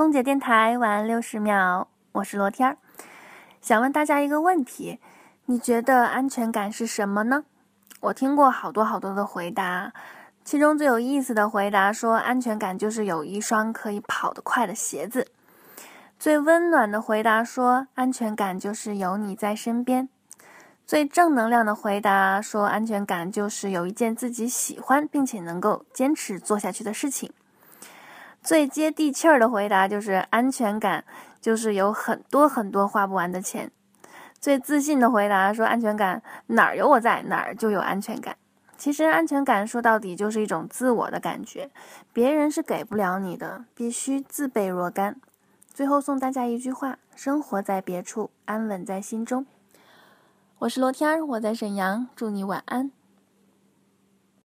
空姐电台晚安六十秒，我是罗天儿，想问大家一个问题：你觉得安全感是什么呢？我听过好多好多的回答，其中最有意思的回答说，安全感就是有一双可以跑得快的鞋子；最温暖的回答说，安全感就是有你在身边。最正能量的回答说：“安全感就是有一件自己喜欢并且能够坚持做下去的事情。”最接地气儿的回答就是：“安全感就是有很多很多花不完的钱。”最自信的回答说：“安全感哪儿有我在，哪儿就有安全感。”其实，安全感说到底就是一种自我的感觉，别人是给不了你的，必须自备若干。最后送大家一句话：“生活在别处，安稳在心中。”我是罗天儿，我在沈阳，祝你晚安。